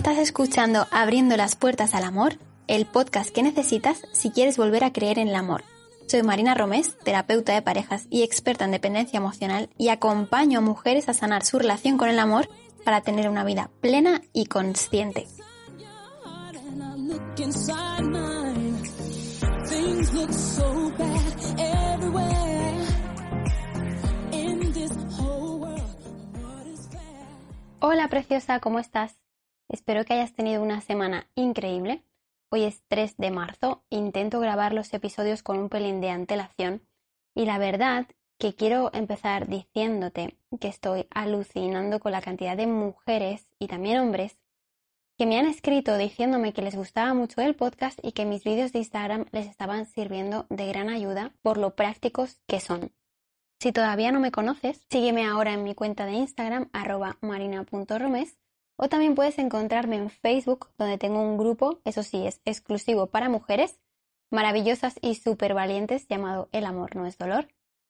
Estás escuchando Abriendo las Puertas al Amor, el podcast que necesitas si quieres volver a creer en el amor. Soy Marina Romés, terapeuta de parejas y experta en dependencia emocional, y acompaño a mujeres a sanar su relación con el amor para tener una vida plena y consciente. Hola preciosa, ¿cómo estás? Espero que hayas tenido una semana increíble. Hoy es 3 de marzo, intento grabar los episodios con un pelín de antelación y la verdad que quiero empezar diciéndote que estoy alucinando con la cantidad de mujeres y también hombres que me han escrito diciéndome que les gustaba mucho el podcast y que mis vídeos de Instagram les estaban sirviendo de gran ayuda por lo prácticos que son. Si todavía no me conoces, sígueme ahora en mi cuenta de Instagram arroba marina.romes o también puedes encontrarme en Facebook, donde tengo un grupo, eso sí, es exclusivo para mujeres, maravillosas y súper valientes, llamado El amor no es dolor.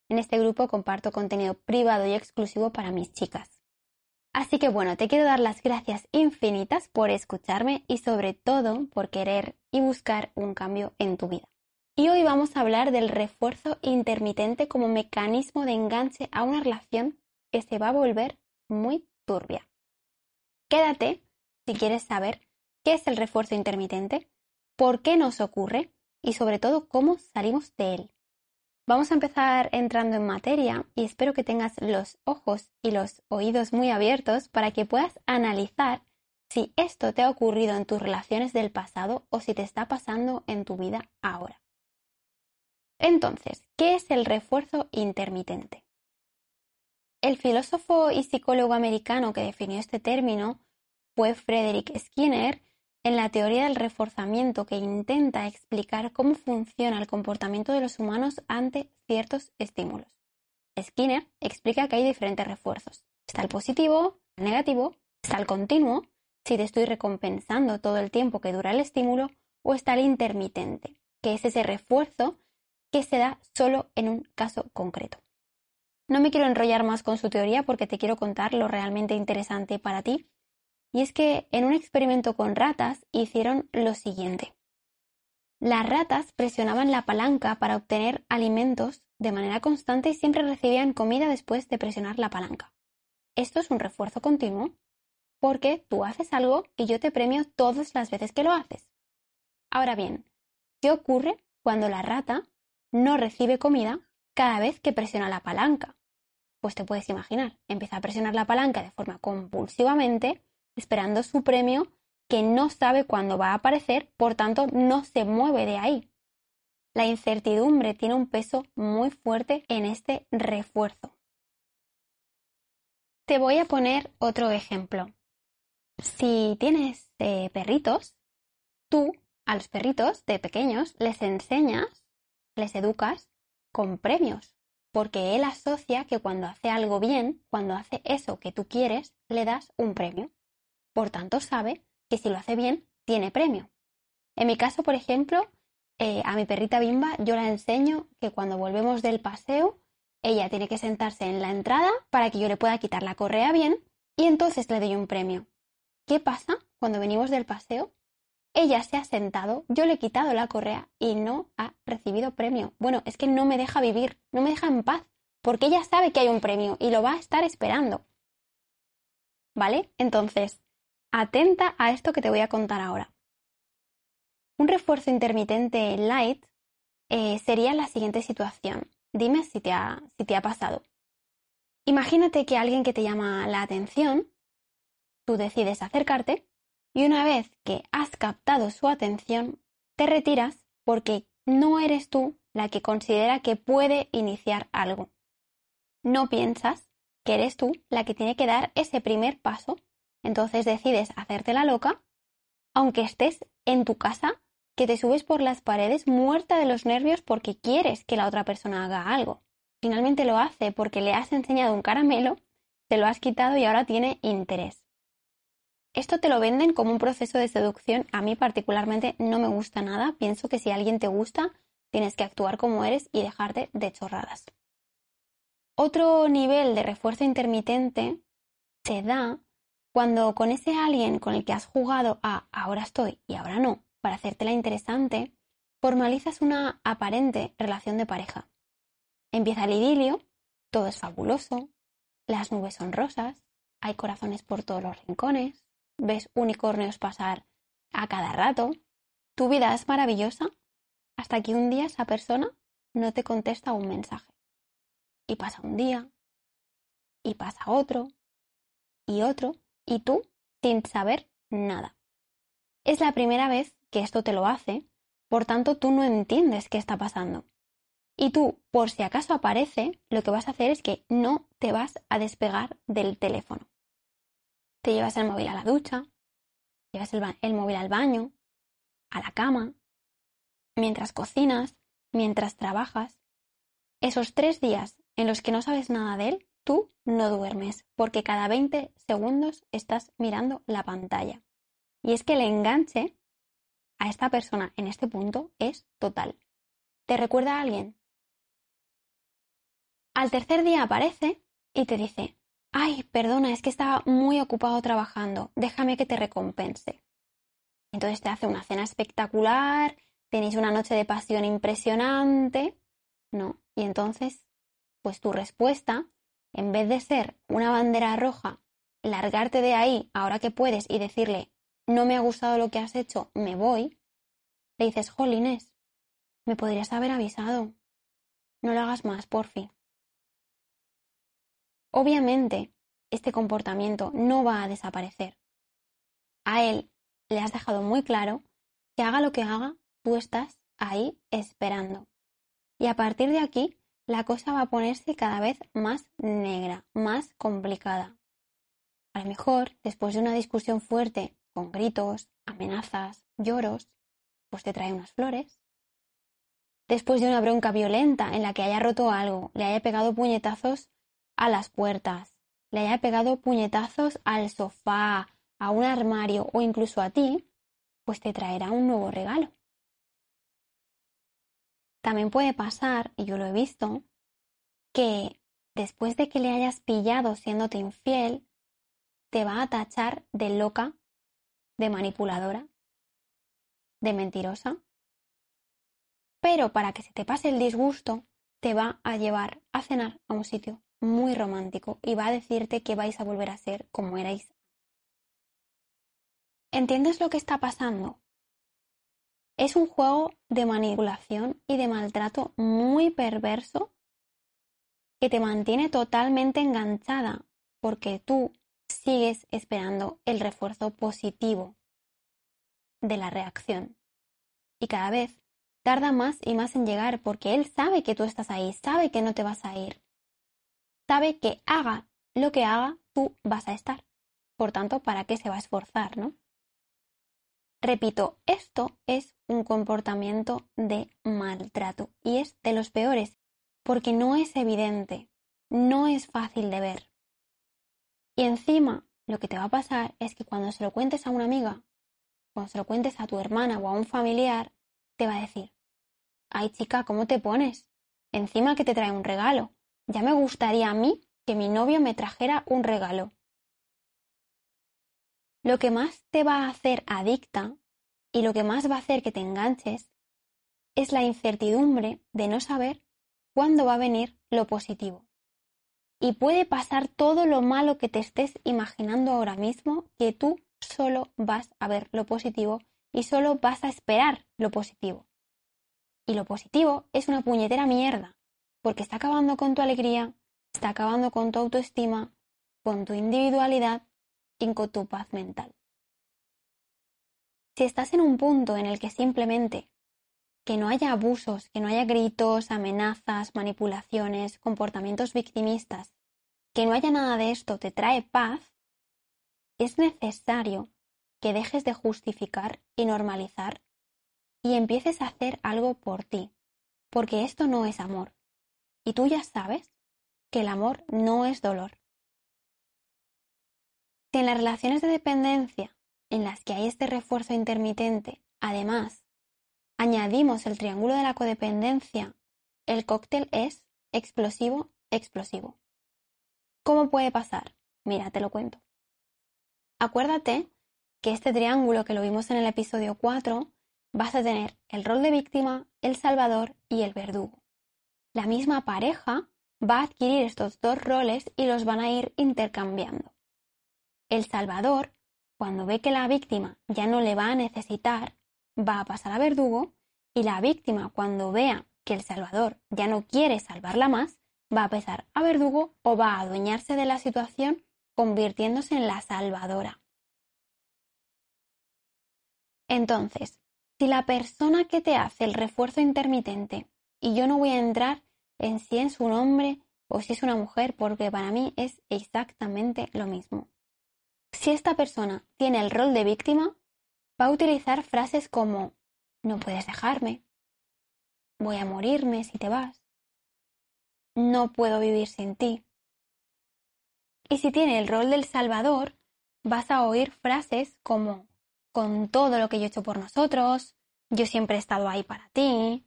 En este grupo comparto contenido privado y exclusivo para mis chicas. Así que bueno, te quiero dar las gracias infinitas por escucharme y sobre todo por querer y buscar un cambio en tu vida. Y hoy vamos a hablar del refuerzo intermitente como mecanismo de enganche a una relación que se va a volver muy turbia. Quédate si quieres saber qué es el refuerzo intermitente, por qué nos ocurre y sobre todo cómo salimos de él. Vamos a empezar entrando en materia y espero que tengas los ojos y los oídos muy abiertos para que puedas analizar si esto te ha ocurrido en tus relaciones del pasado o si te está pasando en tu vida ahora. Entonces, ¿qué es el refuerzo intermitente? El filósofo y psicólogo americano que definió este término fue Frederick Skinner en la teoría del reforzamiento que intenta explicar cómo funciona el comportamiento de los humanos ante ciertos estímulos. Skinner explica que hay diferentes refuerzos. Está el positivo, el negativo, está el continuo, si te estoy recompensando todo el tiempo que dura el estímulo, o está el intermitente, que es ese refuerzo que se da solo en un caso concreto. No me quiero enrollar más con su teoría porque te quiero contar lo realmente interesante para ti. Y es que en un experimento con ratas hicieron lo siguiente. Las ratas presionaban la palanca para obtener alimentos de manera constante y siempre recibían comida después de presionar la palanca. Esto es un refuerzo continuo porque tú haces algo y yo te premio todas las veces que lo haces. Ahora bien, ¿qué ocurre cuando la rata no recibe comida cada vez que presiona la palanca? Pues te puedes imaginar, empieza a presionar la palanca de forma compulsivamente, esperando su premio que no sabe cuándo va a aparecer, por tanto no se mueve de ahí. La incertidumbre tiene un peso muy fuerte en este refuerzo. Te voy a poner otro ejemplo. Si tienes eh, perritos, tú a los perritos de pequeños les enseñas, les educas con premios porque él asocia que cuando hace algo bien, cuando hace eso que tú quieres, le das un premio. Por tanto, sabe que si lo hace bien, tiene premio. En mi caso, por ejemplo, eh, a mi perrita Bimba yo la enseño que cuando volvemos del paseo, ella tiene que sentarse en la entrada para que yo le pueda quitar la correa bien y entonces le doy un premio. ¿Qué pasa cuando venimos del paseo ella se ha sentado, yo le he quitado la correa y no ha recibido premio. Bueno, es que no me deja vivir, no me deja en paz, porque ella sabe que hay un premio y lo va a estar esperando. ¿Vale? Entonces, atenta a esto que te voy a contar ahora. Un refuerzo intermitente light eh, sería la siguiente situación. Dime si te, ha, si te ha pasado. Imagínate que alguien que te llama la atención, tú decides acercarte y una vez que has captado su atención, te retiras porque no eres tú la que considera que puede iniciar algo. No piensas que eres tú la que tiene que dar ese primer paso, entonces decides hacerte la loca, aunque estés en tu casa, que te subes por las paredes muerta de los nervios porque quieres que la otra persona haga algo. Finalmente lo hace porque le has enseñado un caramelo, te lo has quitado y ahora tiene interés. Esto te lo venden como un proceso de seducción. A mí particularmente no me gusta nada. Pienso que si alguien te gusta, tienes que actuar como eres y dejarte de chorradas. Otro nivel de refuerzo intermitente se da Cuando con ese alguien con el que has jugado a ahora estoy y ahora no, para hacértela interesante, formalizas una aparente relación de pareja. Empieza el idilio, todo es fabuloso, las nubes son rosas, hay corazones por todos los rincones, ves unicornios pasar a cada rato, tu vida es maravillosa hasta que un día esa persona no te contesta un mensaje. Y pasa un día, y pasa otro, y otro, y tú sin saber nada. Es la primera vez que esto te lo hace, por tanto tú no entiendes qué está pasando. Y tú, por si acaso aparece, lo que vas a hacer es que no te vas a despegar del teléfono. Te llevas el móvil a la ducha, llevas el, móvil al baño, a la cama, mientras cocinas, mientras trabajas. Esos tres días en los que no sabes nada de él, tú no duermes, porque cada 20 segundos estás mirando la pantalla. Y es que el enganche a esta persona en este punto es total. ¿Te recuerda a alguien? Al tercer día aparece y te dice, ay, perdona, es que estaba muy ocupado trabajando, déjame que te recompense. Entonces te hace una cena espectacular, tenéis una noche de pasión impresionante, ¿no? Y entonces, pues tu respuesta, en vez de ser una bandera roja, largarte de ahí ahora que puedes y decirle, no me ha gustado lo que has hecho, me voy, le dices, jolines, me podrías haber avisado, no lo hagas más, por fin. Obviamente, este comportamiento no va a desaparecer. A él le has dejado muy claro que haga lo que haga, tú estás ahí esperando. Y a partir de aquí, la cosa va a ponerse cada vez más negra, más complicada. A lo mejor, después de una discusión fuerte, con gritos, amenazas, lloros, pues te trae unas flores. Después de una bronca violenta en la que haya roto algo, le haya pegado puñetazos a las puertas, le haya pegado puñetazos al sofá, a un armario o incluso a ti, pues te traerá un nuevo regalo. También puede pasar, y yo lo he visto, que después de que le hayas pillado siéndote infiel, te va a tachar de loca, de manipuladora, de mentirosa. Pero para que se te pase el disgusto, te va a llevar a cenar a un sitio muy romántico y va a decirte que vais a volver a ser como erais. ¿Entiendes lo que está pasando? Es un juego de manipulación y de maltrato muy perverso que te mantiene totalmente enganchada porque tú sigues esperando el refuerzo positivo de la reacción. Y cada vez tarda más y más en llegar porque él sabe que tú estás ahí, sabe que no te vas a ir sabe que haga lo que haga, tú vas a estar. Por tanto, ¿para qué se va a esforzar, no? Repito, esto es un comportamiento de maltrato y es de los peores porque no es evidente, no es fácil de ver. Y encima, lo que te va a pasar es que cuando se lo cuentes a una amiga, cuando se lo cuentes a tu hermana o a un familiar, te va a decir, ay chica, ¿cómo te pones? Encima que te trae un regalo. Ya me gustaría a mí que mi novio me trajera un regalo. Lo que más te va a hacer adicta y lo que más va a hacer que te enganches es la incertidumbre de no saber cuándo va a venir lo positivo. Y puede pasar todo lo malo que te estés imaginando ahora mismo, que tú solo vas a ver lo positivo y solo vas a esperar lo positivo. Y lo positivo es una puñetera mierda, porque está acabando con tu alegría, está acabando con tu autoestima, con tu individualidad y con tu paz mental. Si estás en un punto en el que simplemente que no haya abusos, que no haya gritos, amenazas, manipulaciones, comportamientos victimistas, que no haya nada de esto te trae paz, es necesario que dejes de justificar y normalizar y empieces a hacer algo por ti, porque esto no es amor, y tú ya sabes que el amor no es dolor. Si en las relaciones de dependencia en las que hay este refuerzo intermitente, además, añadimos el triángulo de la codependencia, el cóctel es explosivo, explosivo. ¿Cómo puede pasar? Mira, te lo cuento. Acuérdate que este triángulo que lo vimos en el episodio 4 vas a tener el rol de víctima, el salvador y el verdugo. La misma pareja va a adquirir estos dos roles y los van a ir intercambiando. El salvador, cuando ve que la víctima ya no le va a necesitar, va a pasar a verdugo y la víctima, cuando vea que el salvador ya no quiere salvarla más, va a pasar a verdugo o va a adueñarse de la situación convirtiéndose en la salvadora. Entonces, si la persona que te hace el refuerzo intermitente, y yo no voy a entrar en si es un hombre o si es una mujer, porque para mí es exactamente lo mismo. Si esta persona tiene el rol de víctima, va a utilizar frases como no puedes dejarme, voy a morirme si te vas, no puedo vivir sin ti. Y si tiene el rol del Salvador, vas a oír frases como con todo lo que yo he hecho por nosotros, yo siempre he estado ahí para ti,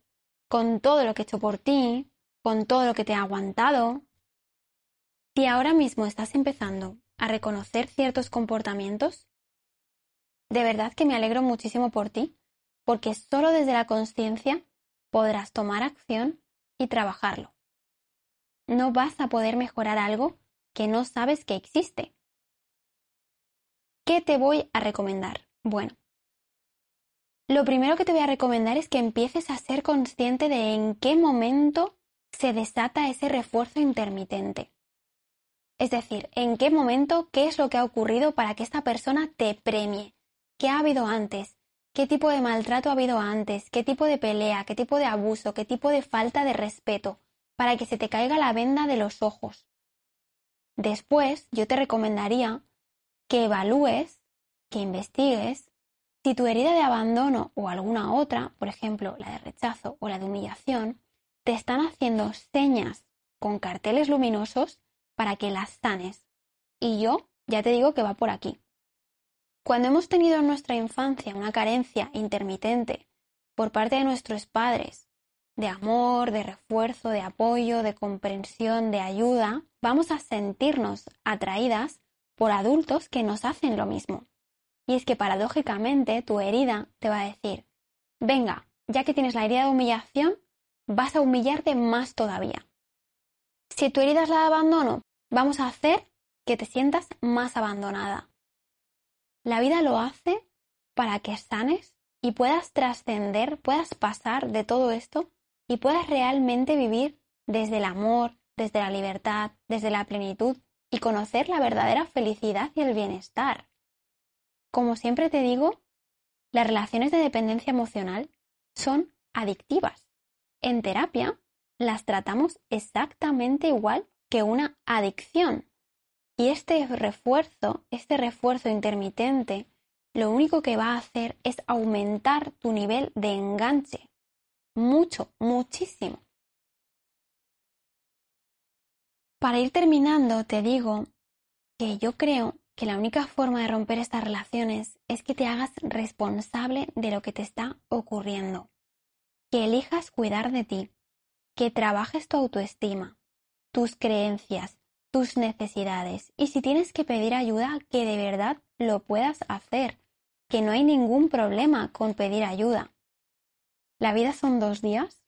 con todo lo que he hecho por ti, con todo lo que te he aguantado. Si ahora mismo estás empezando a reconocer ciertos comportamientos, de verdad que me alegro muchísimo por ti, porque solo desde la conciencia podrás tomar acción y trabajarlo. No vas a poder mejorar algo que no sabes que existe. ¿Qué te voy a recomendar? Bueno, lo primero que te voy a recomendar es que empieces a ser consciente de en qué momento se desata ese refuerzo intermitente. Es decir, en qué momento, qué es lo que ha ocurrido para que esta persona te premie, qué ha habido antes, qué tipo de maltrato ha habido antes, qué tipo de pelea, qué tipo de abuso, qué tipo de falta de respeto, para que se te caiga la venda de los ojos. Después, yo te recomendaría que evalúes que investigues si tu herida de abandono o alguna otra, por ejemplo la de rechazo o la de humillación, te están haciendo señas con carteles luminosos para que las sanes. Y yo ya te digo que va por aquí. Cuando hemos tenido en nuestra infancia una carencia intermitente por parte de nuestros padres de amor, de refuerzo, de apoyo, de comprensión, de ayuda, vamos a sentirnos atraídas por adultos que nos hacen lo mismo. Y es que paradójicamente tu herida te va a decir, venga, ya que tienes la herida de humillación, vas a humillarte más todavía. Si tu herida es la de abandono, vamos a hacer que te sientas más abandonada. La vida lo hace para que sanes y puedas trascender, puedas pasar de todo esto y puedas realmente vivir desde el amor, desde la libertad, desde la plenitud y conocer la verdadera felicidad y el bienestar. Como siempre te digo, las relaciones de dependencia emocional son adictivas. En terapia las tratamos exactamente igual que una adicción. Y este refuerzo, este refuerzo intermitente, lo único que va a hacer es aumentar tu nivel de enganche. Mucho, muchísimo. Para ir terminando, te digo que yo creo que la única forma de romper estas relaciones es que te hagas responsable de lo que te está ocurriendo, que elijas cuidar de ti, que trabajes tu autoestima, tus creencias, tus necesidades y si tienes que pedir ayuda, que de verdad lo puedas hacer, que no hay ningún problema con pedir ayuda. La vida son dos días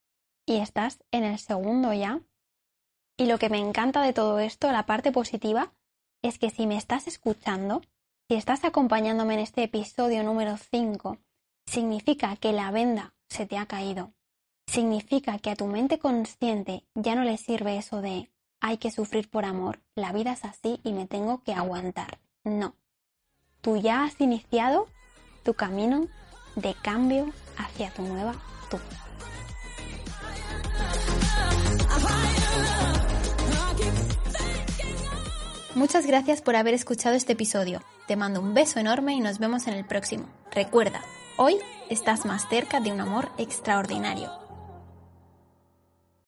y estás en el segundo ya. Y lo que me encanta de todo esto, la parte positiva, es que si me estás escuchando, si estás acompañándome en este episodio número 5, significa que la venda se te ha caído. Significa que a tu mente consciente ya no le sirve eso de hay que sufrir por amor, la vida es así y me tengo que aguantar. No. Tú ya has iniciado tu camino de cambio hacia tu nueva tú. Muchas gracias por haber escuchado este episodio. Te mando un beso enorme y nos vemos en el próximo. Recuerda, hoy estás más cerca de un amor extraordinario.